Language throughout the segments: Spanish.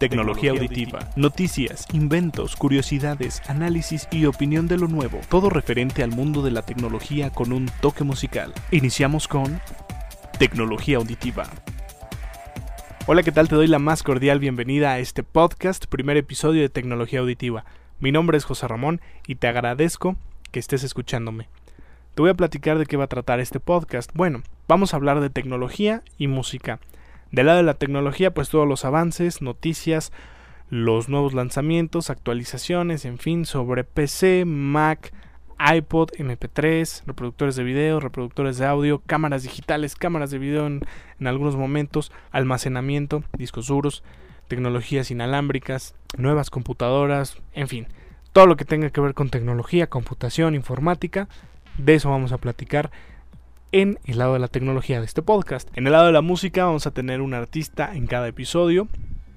Tecnología auditiva, noticias, inventos, curiosidades, análisis y opinión de lo nuevo. Todo referente al mundo de la tecnología con un toque musical. Iniciamos con Tecnología auditiva. Hola, ¿qué tal? Te doy la más cordial bienvenida a este podcast, primer episodio de Tecnología auditiva. Mi nombre es José Ramón y te agradezco que estés escuchándome. Te voy a platicar de qué va a tratar este podcast. Bueno, vamos a hablar de tecnología y música. Del lado de la tecnología, pues todos los avances, noticias, los nuevos lanzamientos, actualizaciones, en fin, sobre PC, Mac, iPod, MP3, reproductores de video, reproductores de audio, cámaras digitales, cámaras de video en, en, algunos momentos, almacenamiento, discos duros, tecnologías inalámbricas, nuevas computadoras, en fin, todo lo que tenga que ver con tecnología, computación, informática, de eso vamos a platicar en el lado de la tecnología de este podcast. En el lado de la música vamos a tener un artista en cada episodio,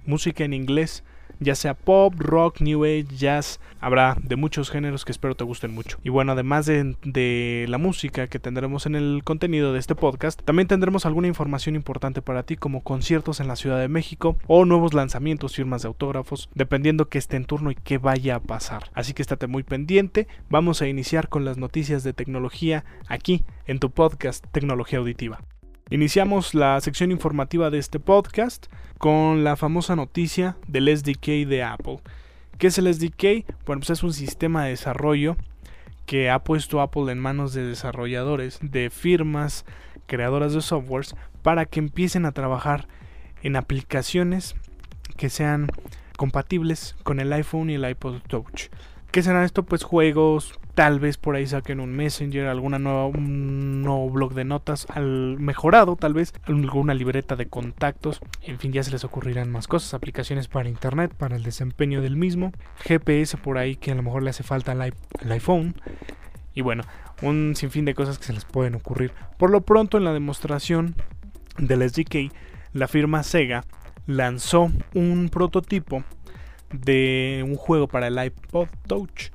música en inglés, ya sea pop, rock, new age, jazz, habrá de muchos géneros que espero te gusten mucho. Y bueno, además de, de, la música que tendremos en el contenido de este podcast, también tendremos alguna información importante para ti como conciertos en la Ciudad de México o nuevos lanzamientos, firmas de autógrafos, dependiendo que esté en turno y qué vaya a pasar. Así que estate muy pendiente, vamos a iniciar con las noticias de tecnología aquí en tu podcast Tecnología Auditiva. Iniciamos la sección informativa de este podcast con la famosa noticia del SDK de Apple. ¿Qué es el SDK? Bueno, pues es un sistema de desarrollo que ha puesto Apple en manos de desarrolladores, de firmas creadoras de softwares, para que empiecen a trabajar en aplicaciones que sean compatibles con el iPhone y el iPod Touch. ¿Qué será esto? Pues juegos, tal vez por ahí saquen un Messenger, alguna nueva, un nuevo blog de notas, al mejorado tal vez, alguna libreta de contactos, en fin, ya se les ocurrirán más cosas, aplicaciones para internet, para el desempeño del mismo, GPS por ahí que a lo mejor le hace falta al, al iPhone, y bueno, un sinfín de cosas que se les pueden ocurrir. Por lo pronto en la demostración del SDK, la firma Sega lanzó un prototipo de un juego para el iPod Touch.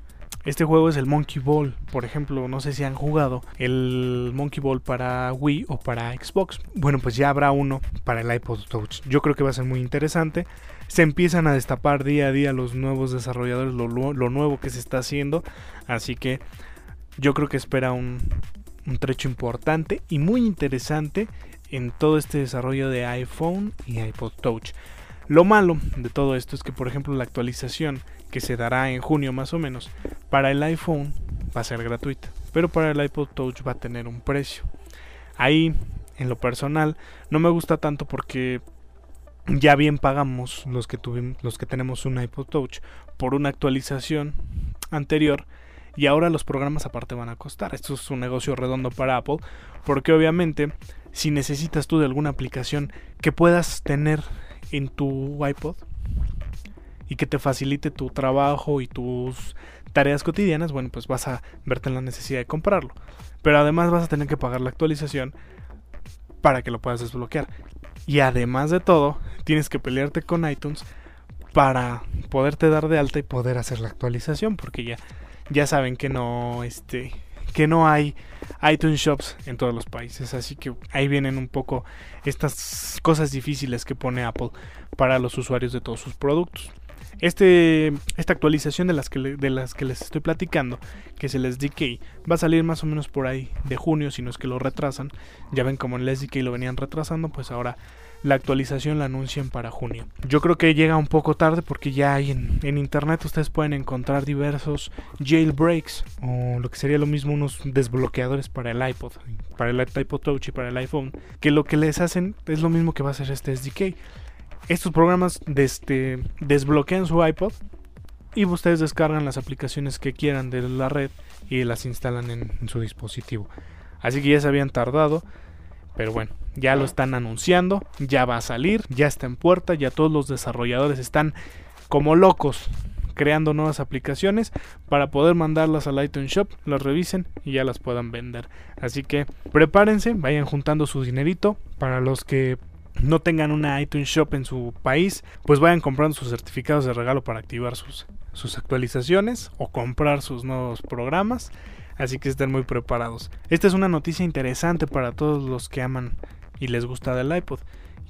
Este juego es el Monkey Ball, por ejemplo, no sé si han jugado el Monkey Ball para Wii o para Xbox. Bueno, pues ya habrá uno para el iPod Touch. Yo creo que va a ser muy interesante. Se empiezan a destapar día a día los nuevos desarrolladores, lo, nuevo que se está haciendo. Así que yo creo que espera un trecho importante y muy interesante en todo este desarrollo de iPhone y iPod Touch. Lo malo de todo esto es que, por ejemplo, la actualización que se dará en junio más o menos para el iPhone va a ser gratuita, pero para el iPod Touch va a tener un precio. Ahí, en lo personal, no me gusta tanto porque ya bien pagamos los que tuvimos, los que tenemos un iPod Touch por una actualización anterior y ahora los programas aparte van a costar. Esto es un negocio redondo para Apple porque obviamente si necesitas tú de alguna aplicación que puedas tener en tu iPod y que te facilite tu trabajo y tus tareas cotidianas, bueno, pues vas a verte en la necesidad de comprarlo. Pero además vas a tener que pagar la actualización para que lo puedas desbloquear. Y además de todo, tienes que pelearte con iTunes para poderte dar de alta y poder hacer la actualización, porque ya ya saben que no este que no hay iTunes Shops en todos los países. Así que ahí vienen un poco estas cosas difíciles que pone Apple para los usuarios de todos sus productos. Este, esta actualización de las, que de las que les estoy platicando, que es el SDK, va a salir más o menos por ahí de junio, si no es que lo retrasan. Ya ven como el SDK lo venían retrasando, pues ahora la actualización la anuncian para junio. Yo creo que llega un poco tarde porque ya hay en, en, internet ustedes pueden encontrar diversos jailbreaks o lo que sería lo mismo unos desbloqueadores para el iPod, para el iPod Touch y para el iPhone, que lo que les hacen es lo mismo que va a hacer este SDK. Estos programas este, desbloquean su iPod y ustedes descargan las aplicaciones que quieran de la red y las instalan en, en su dispositivo. Así que ya se habían tardado. Pero bueno, ya lo están anunciando, ya va a salir, ya está en puerta, ya todos los desarrolladores están como locos creando nuevas aplicaciones para poder mandarlas al iTunes Shop, las revisen y ya las puedan vender. Así que prepárense, vayan juntando su dinerito para los que no tengan una iTunes Shop en su país, pues vayan comprando sus certificados de regalo para activar sus, sus actualizaciones o comprar sus nuevos programas así que estén muy preparados. Esta es una noticia interesante para todos los que aman y les gusta del iPod.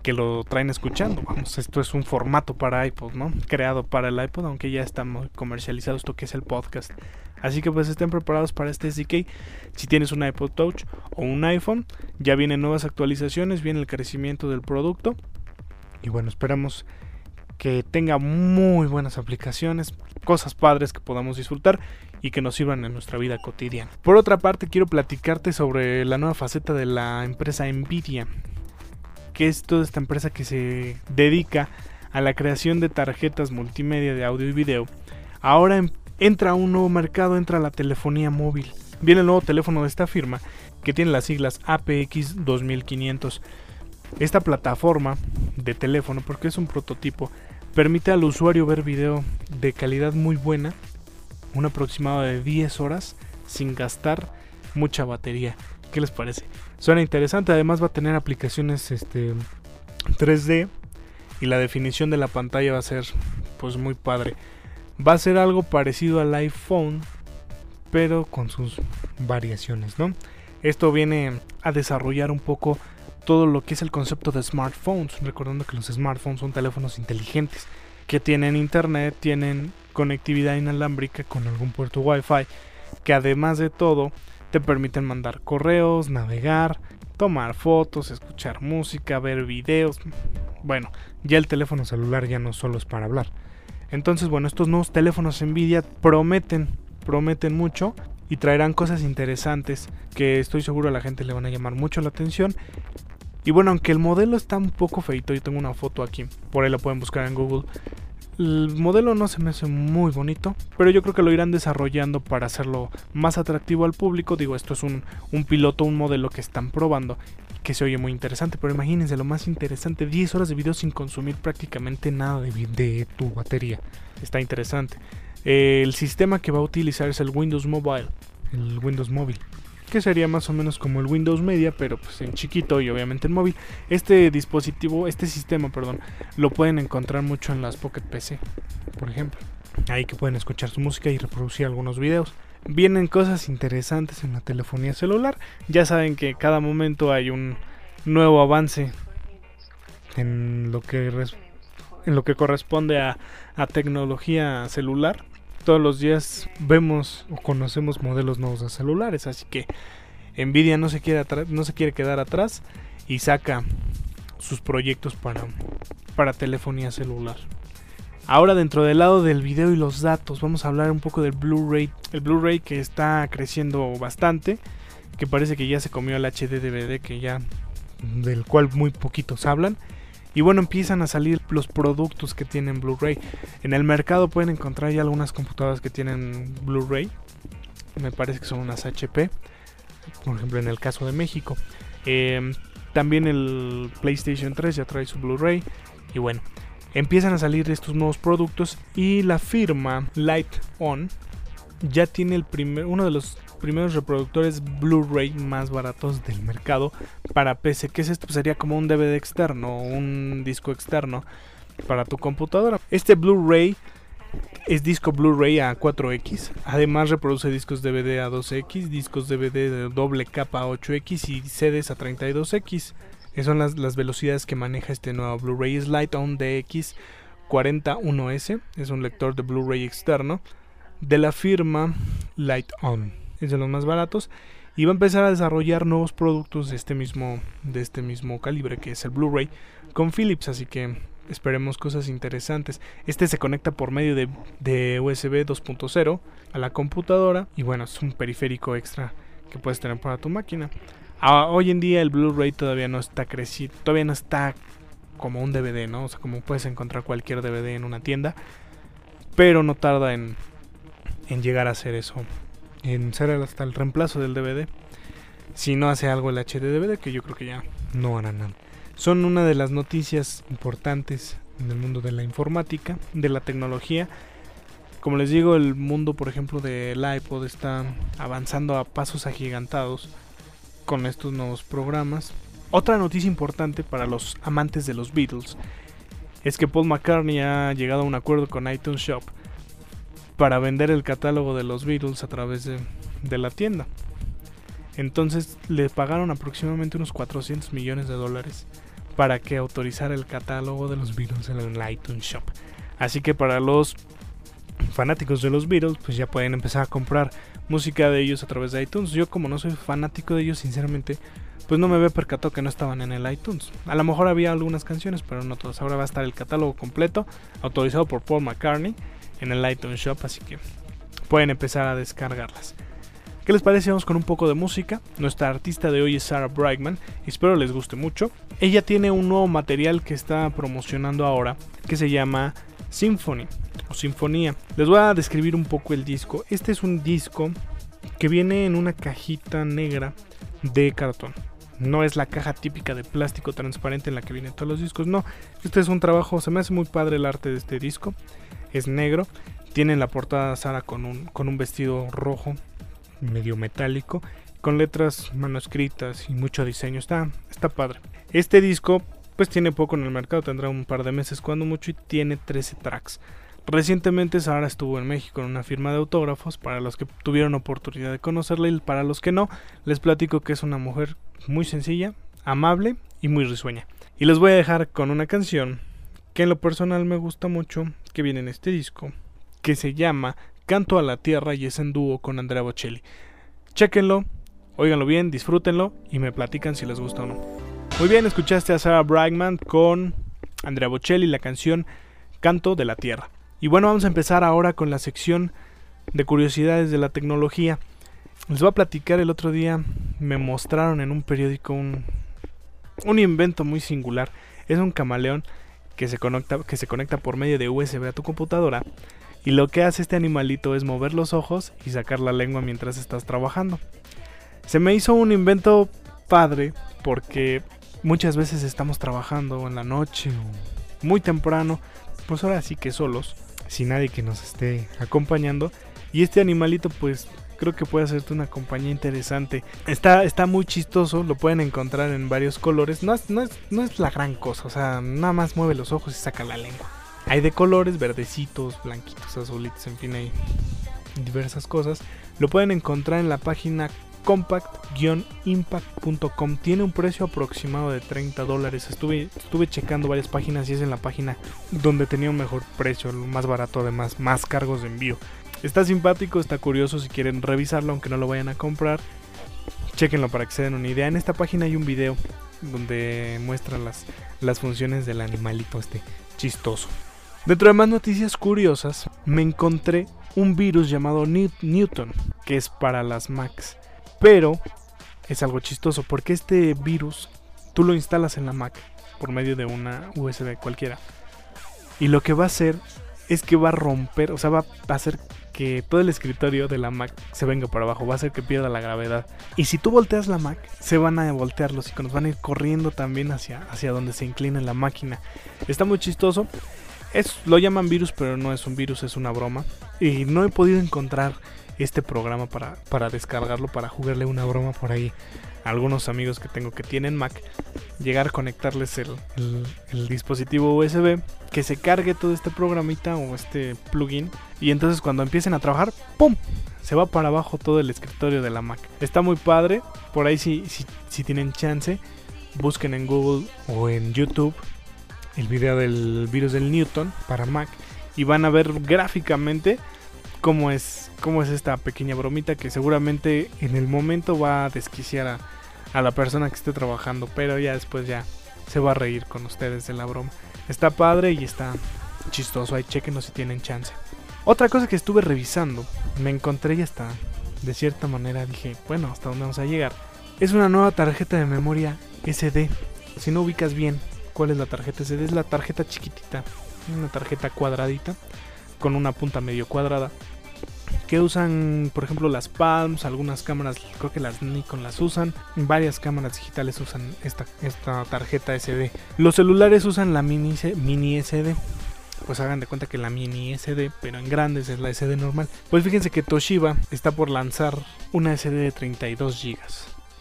que lo traen escuchando. Vamos, esto es un formato para iPod, ¿no? Creado para el iPod, aunque ya está comercializado esto que es el podcast. Así que pues estén preparados para este SDK. Si tienes un iPod Touch o un iPhone, ya vienen nuevas actualizaciones, viene el crecimiento del producto. Y bueno, esperamos que tenga muy buenas aplicaciones, cosas padres que podamos disfrutar y que nos sirvan en nuestra vida cotidiana. Por otra parte, quiero platicarte sobre la nueva faceta de la empresa Nvidia, que es toda esta empresa que se dedica a la creación de tarjetas multimedia de audio y video. Ahora entra un nuevo mercado, entra la telefonía móvil. Viene el nuevo teléfono de esta firma que tiene las siglas APX 2500. Esta plataforma de teléfono, porque es un prototipo, permite al usuario ver video de calidad muy buena, un aproximado de 10 horas, sin gastar mucha batería. ¿Qué les parece? Suena interesante, además va a tener aplicaciones este, 3D y la definición de la pantalla va a ser pues muy padre. Va a ser algo parecido al iPhone, pero con sus variaciones, ¿no? Esto viene a desarrollar un poco todo lo que es el concepto de smartphones, recordando que los smartphones son teléfonos inteligentes que tienen internet, tienen conectividad inalámbrica con algún puerto Wi-Fi, que además de todo te permiten mandar correos, navegar, tomar fotos, escuchar música, ver videos. Bueno, ya el teléfono celular ya no solo es para hablar. Entonces, bueno, estos nuevos teléfonos Nvidia prometen, prometen mucho y traerán cosas interesantes que estoy seguro a la gente le van a llamar mucho la atención. Y bueno, aunque el modelo está un poco feito, yo tengo una foto aquí, por ahí la pueden buscar en Google. El modelo no se me hace muy bonito, pero yo creo que lo irán desarrollando para hacerlo más atractivo al público. Digo, esto es un, un piloto, un modelo que están probando, que se oye muy interesante, pero imagínense lo más interesante, 10 horas de video sin consumir prácticamente nada de, de tu batería. Está interesante. el sistema que va a utilizar es el Windows Mobile, el Windows que sería más o menos como el Windows Media, pero pues en chiquito y obviamente en móvil. Este dispositivo, este sistema, perdón, lo pueden encontrar mucho en las Pocket PC, por ejemplo. Ahí que pueden escuchar su música y reproducir algunos videos. Vienen cosas interesantes en la telefonía celular. Ya saben que cada momento hay un nuevo avance en lo que corresponde a, a tecnología celular todos los días vemos o conocemos modelos nuevos de celulares, así que Nvidia no se quiere, no se quiere quedar atrás y saca sus proyectos para, para telefonía celular. Ahora dentro del lado del video y los datos vamos a hablar un poco del Blu-ray. El Blu-ray que está creciendo bastante, que parece que ya se comió el HD DVD que ya del cual muy poquitos hablan. Y bueno, empiezan a salir los productos que tienen Blu-ray. En el mercado pueden encontrar ya algunas computadoras que tienen Blu-ray. Me parece que son unas HP. Por ejemplo, en el caso de México. Em, también el PlayStation 3 ya trae su Blu-ray. Y bueno, empiezan a salir estos nuevos productos. Y la firma Light On ya tiene el primer, uno de los primeros reproductores Blu-ray más baratos del mercado para PC. ¿Qué es esto? Pues sería como un DVD externo, un disco externo para tu computadora. Este Blu-ray es disco Blu-ray a 4X. Además reproduce discos DVD a 2X, discos DVD de doble capa a 8X y CDs a 32X. Esas son las, las velocidades que maneja este nuevo Blu-ray. Light On DX 41S. Es un lector de Blu-ray externo de la firma Light On es de los más baratos y va a empezar a desarrollar nuevos productos de este mismo de este mismo calibre que es el Blu-ray con Philips, así que esperemos cosas interesantes. Este se conecta por medio de, de USB 2.0 a la computadora y bueno, es un periférico extra que puedes tener para tu máquina. Hoy en día el Blu-ray todavía no está crecido, todavía no está como un DVD, ¿no? O sea, como puedes encontrar cualquier DVD en una tienda, pero no tarda en, en llegar a ser eso en ser hasta el reemplazo del DVD. Si no hace algo el HD DVD, que yo creo que ya no hará nada. Son una de las noticias importantes en el mundo de la informática, de la tecnología. Como les digo, el mundo, por ejemplo, del iPod está avanzando a pasos agigantados con estos nuevos programas. Otra noticia importante para los amantes de los Beatles es que Paul McCartney ha llegado a un acuerdo con iTunes Shop para vender el catálogo de los Beatles a través de, la tienda. Entonces le pagaron aproximadamente unos 400 millones de dólares para que autorizara el catálogo de los Beatles en el iTunes Shop. Así que para los fanáticos de los Beatles, pues ya pueden empezar a comprar música de ellos a través de iTunes. Yo como no soy fanático de ellos, sinceramente, pues no me había percatado que no estaban en el iTunes. A lo mejor había algunas canciones, pero no todas. Ahora va a estar el catálogo completo, autorizado por Paul McCartney, en el iTunes Shop, así que pueden empezar a descargarlas. ¿Qué les parece? Vamos con un poco de música. Nuestra artista de hoy es Sarah Brightman. Espero les guste mucho. Ella tiene un nuevo material que está promocionando ahora que se llama Symphony Sinfonía. Les voy a describir un poco el disco. Este es un disco que viene en una cajita negra de cartón. No es la caja típica de plástico transparente en la que vienen todos los discos. No, este es un trabajo. Se me hace muy padre el arte de este disco. Es negro. Tiene en la portada Sara con un, con un vestido rojo medio metálico, con letras manuscritas y mucho diseño. Está, está padre. Este disco pues tiene poco en el mercado, tendrá un par de meses cuando mucho y tiene 13 tracks. Recientemente Sara estuvo en México en una firma de autógrafos, para los que tuvieron oportunidad de conocerla y para los que no, les platico que es una mujer muy sencilla, amable y muy risueña. Y les voy a dejar con una canción que en lo personal me gusta mucho, que viene en este disco, que se llama Canto a la Tierra y es en dúo con Andrea Bocelli. Chequenlo, óiganlo bien, disfrútenlo y me platican si les gusta o no. Muy bien, escuchaste a Sarah Bragman con Andrea Bocelli la canción Canto de la Tierra. Y bueno, vamos a empezar ahora con la sección de curiosidades de la tecnología. Les voy a platicar el otro día, me mostraron en un periódico un, un invento muy singular. Es un camaleón que se, conecta, que se conecta por medio de USB a tu computadora y lo que hace este animalito es mover los ojos y sacar la lengua mientras estás trabajando. Se me hizo un invento padre porque muchas veces estamos trabajando en la noche o muy temprano, pues ahora sí que solos, sin nadie que nos esté acompañando. Y este animalito pues creo que puede hacerte una compañía interesante. Está, está muy chistoso, lo pueden encontrar en varios colores. No es, no, es, no es la gran cosa, o sea, nada más mueve los ojos y saca la lengua. Hay de colores, verdecitos, blanquitos, azulitos, en fin, hay diversas cosas. Lo pueden encontrar en la página compact-impact.com. Tiene un precio aproximado de 30 dólares. Estuve, checando varias páginas y es en la página donde tenía un mejor precio, más barato además, más cargos de envío. Está simpático, está curioso si quieren revisarlo aunque no lo vayan a comprar. Chequenlo para que se den una idea. En esta página hay un video donde muestran las, las funciones del animalito este chistoso. Dentro de más noticias curiosas, me encontré un virus llamado Newton, que es para las Macs. Pero es algo chistoso porque este virus tú lo instalas en la Mac por medio de una USB cualquiera. Y lo que va a hacer es que va a romper, o sea, va a hacer que todo el escritorio de la Mac se venga para abajo, va a hacer que pierda la gravedad. Y si tú volteas la Mac, se van a voltear los iconos, van a ir corriendo también hacia, hacia donde se inclina la máquina. Está muy chistoso. Es, lo llaman virus, pero no es un virus, es una broma. Y no he podido encontrar este programa para, para descargarlo, para jugarle una broma por ahí a algunos amigos que tengo que tienen Mac. Llegar a conectarles el, el, dispositivo USB, que se cargue todo este programita o este plugin. Y entonces cuando empiecen a trabajar, ¡pum! Se va para abajo todo el escritorio de la Mac. Está muy padre. Por ahí si, si, si tienen chance, busquen en Google o en YouTube el video del virus del Newton para Mac y van a ver gráficamente cómo es, cómo es esta pequeña bromita que seguramente en el momento va a desquiciar a, la persona que esté trabajando, pero ya después ya se va a reír con ustedes de la broma. Está padre y está chistoso, ahí chequenos si tienen chance. Otra cosa que estuve revisando, me encontré y hasta de cierta manera dije, bueno, hasta dónde vamos a llegar. Es una nueva tarjeta de memoria SD. Si no ubicas bien cuál es la tarjeta SD. Es la tarjeta chiquitita, una tarjeta cuadradita con una punta medio cuadrada. Que usan, por ejemplo, las Palms, algunas cámaras, creo que las Nikon las usan, varias cámaras digitales usan esta, esta tarjeta SD. Los celulares usan la mini, mini SD, pues hagan de cuenta que la mini SD, pero en grandes es la SD normal. Pues fíjense que Toshiba está por lanzar una SD de 32 GB.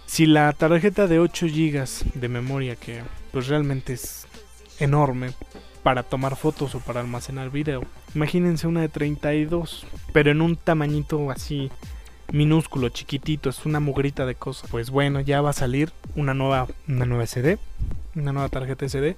Si la tarjeta de 8 GB de memoria, que pues realmente es enorme para tomar fotos o para almacenar video, imagínense una de 32, pero en un tamañito así minúsculo, chiquitito, es una mugrita de cosas. Pues bueno, ya va a salir una nueva, una nueva SD, una nueva tarjeta SD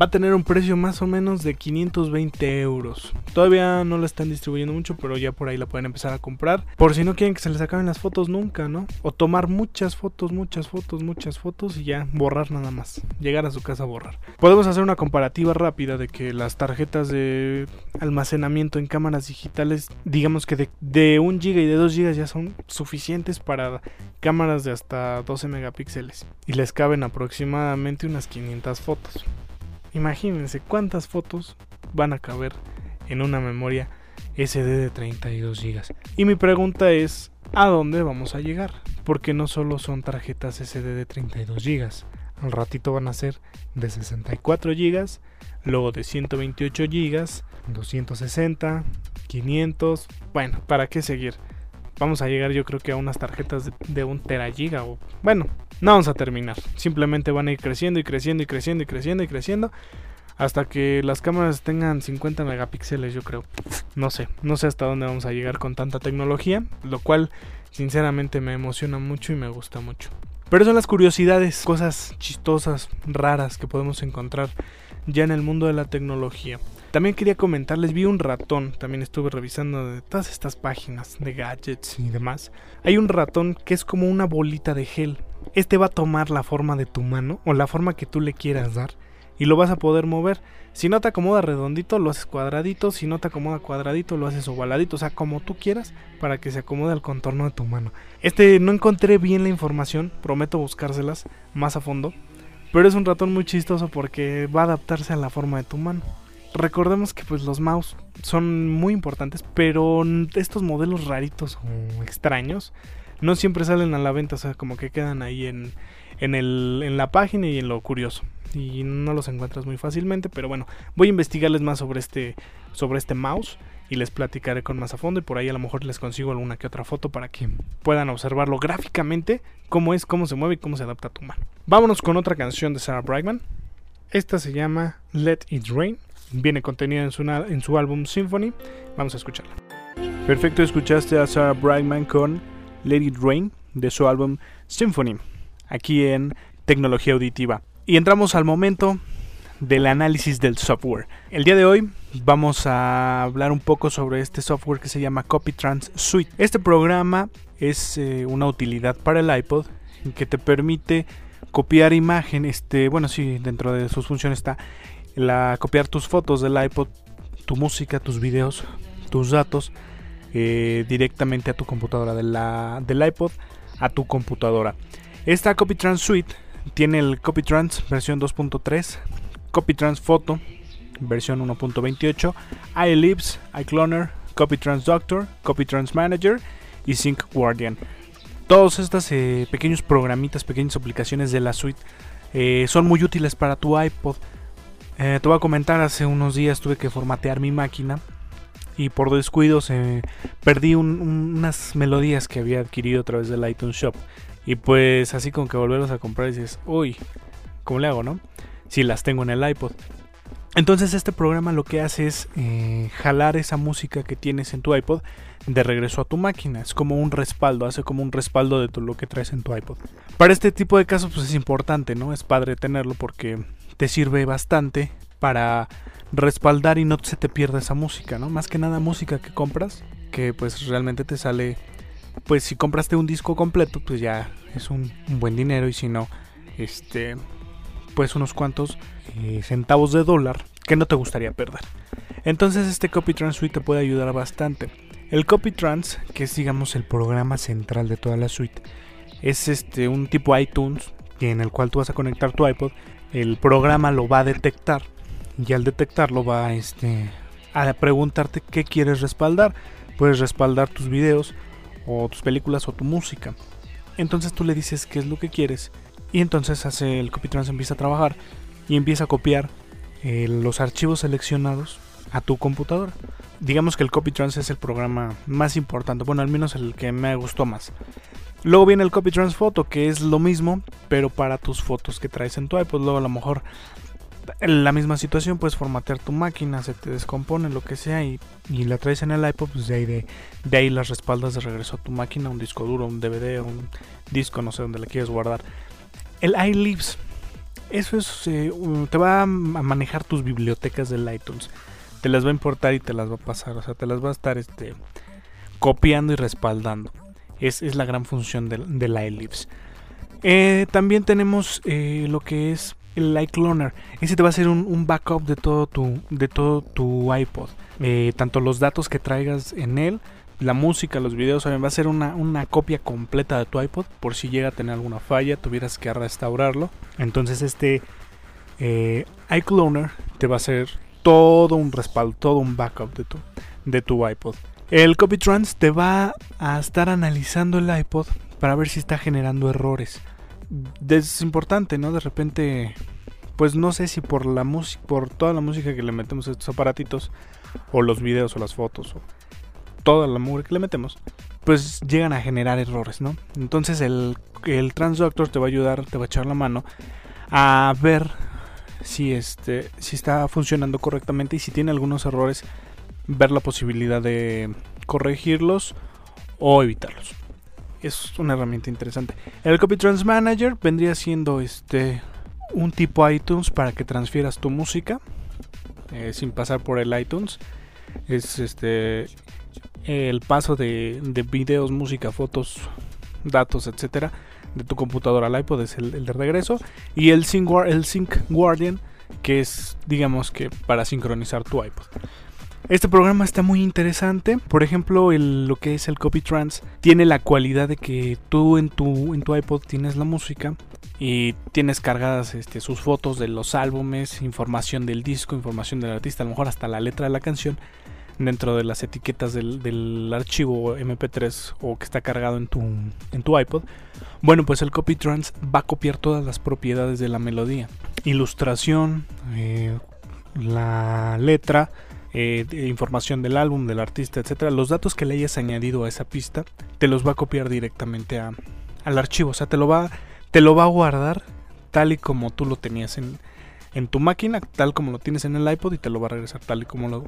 va a tener un precio más o menos de 520 euros. Todavía no la están distribuyendo mucho, pero ya por ahí la pueden empezar a comprar. Por si no quieren que se les acaben las fotos nunca, ¿no? O tomar muchas fotos, muchas fotos, muchas fotos y ya borrar nada más. Llegar a su casa a borrar. Podemos hacer una comparativa rápida de que las tarjetas de almacenamiento en cámaras digitales, digamos que de, de 1 GB y de 2 GB ya son suficientes para cámaras de hasta 12 megapíxeles. Y les caben aproximadamente unas 500 fotos. Imagínense cuántas fotos van a caber en una memoria SD de 32 GB. Y mi pregunta es, ¿a dónde vamos a llegar? Porque no solo son tarjetas SD de 32 GB. Al ratito van a ser de 64 GB, luego de 128 GB, 260, 500. Bueno, ¿para qué seguir? Vamos a llegar yo creo que a unas tarjetas de, de un teragiga o bueno, no vamos a terminar. Simplemente van a ir creciendo y creciendo y creciendo y creciendo y creciendo. Hasta que las cámaras tengan 50 megapíxeles, yo creo. No sé, no sé hasta dónde vamos a llegar con tanta tecnología. Lo cual, sinceramente, me emociona mucho y me gusta mucho. Pero son las curiosidades, cosas chistosas, raras que podemos encontrar ya en el mundo de la tecnología. También quería comentarles, vi un ratón, también estuve revisando de todas estas páginas de gadgets y demás. Hay un ratón que es como una bolita de gel. Este va a tomar la forma de tu mano o la forma que tú le quieras dar y lo vas a poder mover. Si no te acomoda redondito, lo haces cuadradito. Si no te acomoda cuadradito, lo haces ovaladito. O sea, como tú quieras para que se acomode al contorno de tu mano. Este no encontré bien la información, prometo buscárselas más a fondo. Pero es un ratón muy chistoso porque va a adaptarse a la forma de tu mano. Recordemos que pues los mouse son muy importantes, pero estos modelos raritos o extraños no siempre salen a la venta, o sea, como que quedan ahí en, en, el, en la página y en lo curioso. Y no los encuentras muy fácilmente, pero bueno, voy a investigarles más sobre este, sobre este mouse y les platicaré con más a fondo y por ahí a lo mejor les consigo alguna que otra foto para que puedan observarlo gráficamente, cómo es, cómo se mueve y cómo se adapta a tu mano. Vámonos con otra canción de Sarah Brightman. Esta se llama Let It Rain. Viene contenida en su, en su álbum Symphony. Vamos a escucharla. Perfecto, escuchaste a Sarah Brightman con Let It Rain de su álbum Symphony, aquí en Tecnología Auditiva. Y entramos al momento del análisis del software. El día de hoy vamos a hablar un poco sobre este software que se llama CopyTrans Suite. Este programa es eh, una utilidad para el iPod que te permite copiar imagen, este, bueno, sí, dentro de sus funciones está la copiar tus fotos del iPod, tu música, tus videos, tus datos eh, directamente a tu computadora de la, del iPod a tu computadora. Esta CopyTrans Suite tiene el CopyTrans versión 2.3, CopyTrans Photo versión 1.28, iElipse, iCloner, CopyTrans Doctor, CopyTrans Manager y Sync Guardian. Todos estos eh, pequeños programitas, pequeñas aplicaciones de la suite eh, son muy útiles para tu iPod. Te voy a comentar, hace unos días tuve que formatear mi máquina y por descuido se perdí unas melodías que había adquirido a través del iTunes Shop. Y pues así como que volverlos a comprar dices, uy, ¿cómo le hago, no? Si las tengo en el iPod. Entonces este programa lo que hace es eh, jalar esa música que tienes en tu iPod de regreso a tu máquina. Es como un respaldo, hace como un respaldo de todo lo que traes en tu iPod. Para este tipo de casos pues es importante, ¿no? Es padre tenerlo porque te sirve bastante para respaldar y no se te pierda esa música, ¿no? Más que nada música que compras, que pues realmente te sale, pues si compraste un disco completo, pues ya es un, buen dinero y si no, este, pues unos cuantos eh, centavos de dólar que no te gustaría perder. Entonces este CopyTrans Suite te puede ayudar bastante. El CopyTrans, que es digamos el programa central de toda la suite, es este un tipo iTunes en el cual tú vas a conectar tu iPod, el programa lo va a detectar y al detectarlo va este, a preguntarte qué quieres respaldar. Puedes respaldar tus videos o tus películas o tu música. Entonces tú le dices qué es lo que quieres y entonces hace el CopyTrans empieza a trabajar y empieza a copiar eh, los archivos seleccionados a tu computadora. Digamos que el CopyTrans es el programa más importante, bueno, al menos el que me gustó más. Luego viene el CopyTrans Photo, que es lo mismo, pero para tus fotos que traes en tu iPod. Luego a lo mejor la misma situación, puedes formatear tu máquina, se te descompone, lo que sea, y, la traes en el iPod, pues de ahí, de, ahí las respaldas de regreso a tu máquina, un disco duro, un DVD, un disco, no sé dónde le quieres guardar. El iLeaves, eso es, eh, te va a manejar tus bibliotecas del iTunes, te las va a importar y te las va a pasar, o sea, te las va a estar este, copiando y respaldando. Es, es la gran función del, del iLeaves. Eh, también tenemos eh, lo que es el iCloner. Ese te va a hacer un, backup de todo tu, de todo tu iPod. Eh, tanto los datos que traigas en él, la música, los videos, va a ser una, copia completa de tu iPod por si llega a tener alguna falla, tuvieras que restaurarlo. Entonces este iCloner te va a hacer todo un respaldo, todo un backup de tu, de tu iPod. El CopyTrans te va a estar analizando el iPod para ver si está generando errores es importante, ¿no? De repente, pues no sé si por la música, por toda la música que le metemos a estos aparatitos, o los videos o las fotos, o toda la música que le metemos, pues llegan a generar errores, ¿no? Entonces el, el Transdoctor te va a ayudar, te va a echar la mano a ver si este si está funcionando correctamente y si tiene algunos errores ver la posibilidad de corregirlos o evitarlos es una herramienta interesante. El Copy Trans Manager vendría siendo este un tipo iTunes para que transfieras tu música eh, sin pasar por el iTunes. Es este el paso de, de videos, música, fotos, datos, etcétera, de tu computadora al iPod es el, de regreso. Y el Sync, el Sync Guardian, que es, digamos que, para sincronizar tu iPod. Este programa está muy interesante. Por ejemplo, lo que es el Copy Trans tiene la cualidad de que tú en tu, en tu iPod tienes la música y tienes cargadas este, sus fotos de los álbumes, información del disco, información del artista, a lo mejor hasta la letra de la canción dentro de las etiquetas del, archivo MP3 o que está cargado en tu, en tu iPod. Bueno, pues el Copy Trans va a copiar todas las propiedades de la melodía. Ilustración, eh, la letra, eh, información del álbum, del artista, etcétera, los datos que le hayas añadido a esa pista, te los va a copiar directamente a, al archivo. O sea, te lo va, te lo va a guardar tal y como tú lo tenías en, en tu máquina, tal como lo tienes en el iPod y te lo va a regresar tal y como lo,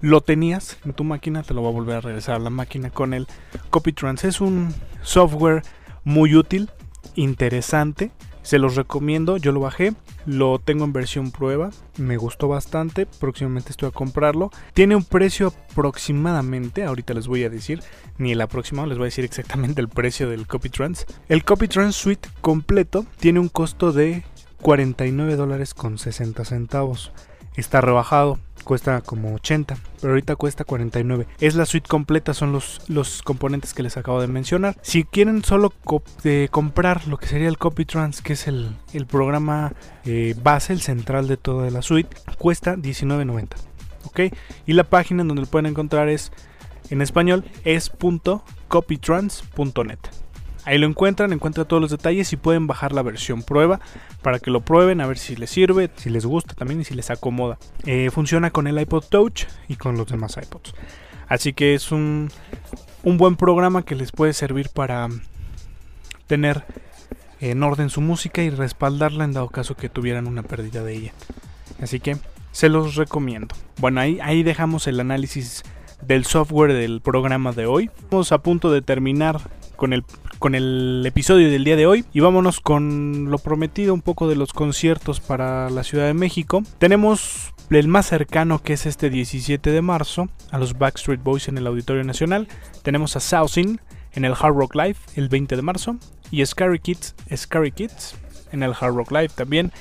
lo tenías en tu máquina, te lo va a volver a regresar a la máquina con el CopyTrans. Es un software muy útil, interesante se los recomiendo, yo lo bajé, lo tengo en versión prueba, me gustó bastante, próximamente estoy a comprarlo. Tiene un precio aproximadamente, ahorita les voy a decir, ni el aproximado, les voy a decir exactamente el precio del CopyTrans. El CopyTrans Suite completo tiene un costo de 49 dólares con 60 centavos. Está rebajado, cuesta como 80, pero ahorita cuesta 49. Es la suite completa, son los, los componentes que les acabo de mencionar. Si quieren solo comprar lo que sería el CopyTrans, que es el, programa eh, base, el central de toda la suite, cuesta 19.90. ¿Ok? Y la página en donde lo pueden encontrar es en español es .copytrans.net. Ahí lo encuentran, encuentran todos los detalles y pueden bajar la versión prueba para que lo prueben, a ver si les sirve, si les gusta también y si les acomoda. Eh, funciona con el iPod Touch y con los demás iPods. Así que es un, un buen programa que les puede servir para tener en orden su música y respaldarla en dado caso que tuvieran una pérdida de ella. Así que se los recomiendo. Bueno, ahí, ahí dejamos el análisis del software del programa de hoy. Estamos a punto de terminar con el, con el episodio del día de hoy y vámonos con lo prometido un poco de los conciertos para la Ciudad de México. Tenemos el más cercano que es este 17 de marzo a los Backstreet Boys en el Auditorio Nacional. Tenemos a Southin en el Hard Rock Live el 20 de marzo y Scary Kids, Scary Kids en el Hard Rock Live también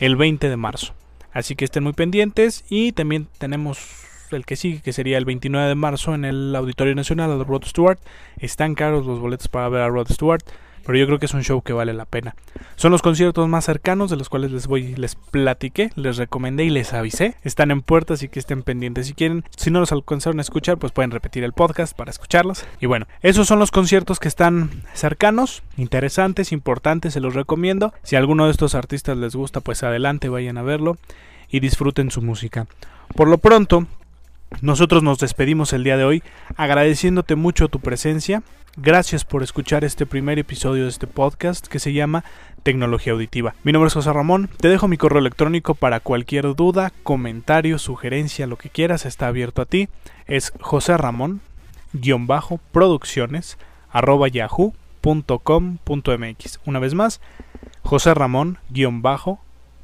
el 20 de marzo. Así que estén muy pendientes y también tenemos el que sigue, que sería el 29 de marzo en el Auditorio Nacional de Rod Stewart. Están caros los boletos para ver a Rod Stewart, pero yo creo que es un show que vale la pena. Son los conciertos más cercanos de los cuales les voy, les platiqué, les recomendé y les avisé. Están en puerta, así que estén pendientes si quieren. Si no los alcanzaron a escuchar, pues pueden repetir el podcast para escucharlos. Y bueno, esos son los conciertos que están cercanos, interesantes, importantes, se los recomiendo. Si alguno de estos artistas les gusta, pues adelante, vayan a verlo y disfruten su música. Por lo pronto, Nosotros nos despedimos el día de hoy agradeciéndote mucho tu presencia. Gracias por escuchar este primer episodio de este podcast que se llama Tecnología Auditiva. Mi nombre es José Ramón, te dejo mi correo electrónico para cualquier duda, comentario, sugerencia, lo que quieras, está abierto a ti. Es José Ramón, producciones, arroba yahoo.com.mx. Una vez más, José Ramón,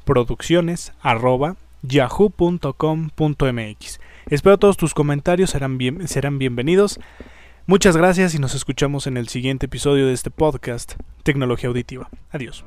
producciones, arroba yahoo.com.mx. Espero todos tus comentarios serán, serán bienvenidos. Muchas gracias y nos escuchamos en el siguiente episodio de este podcast, Tecnología Auditiva. Adiós.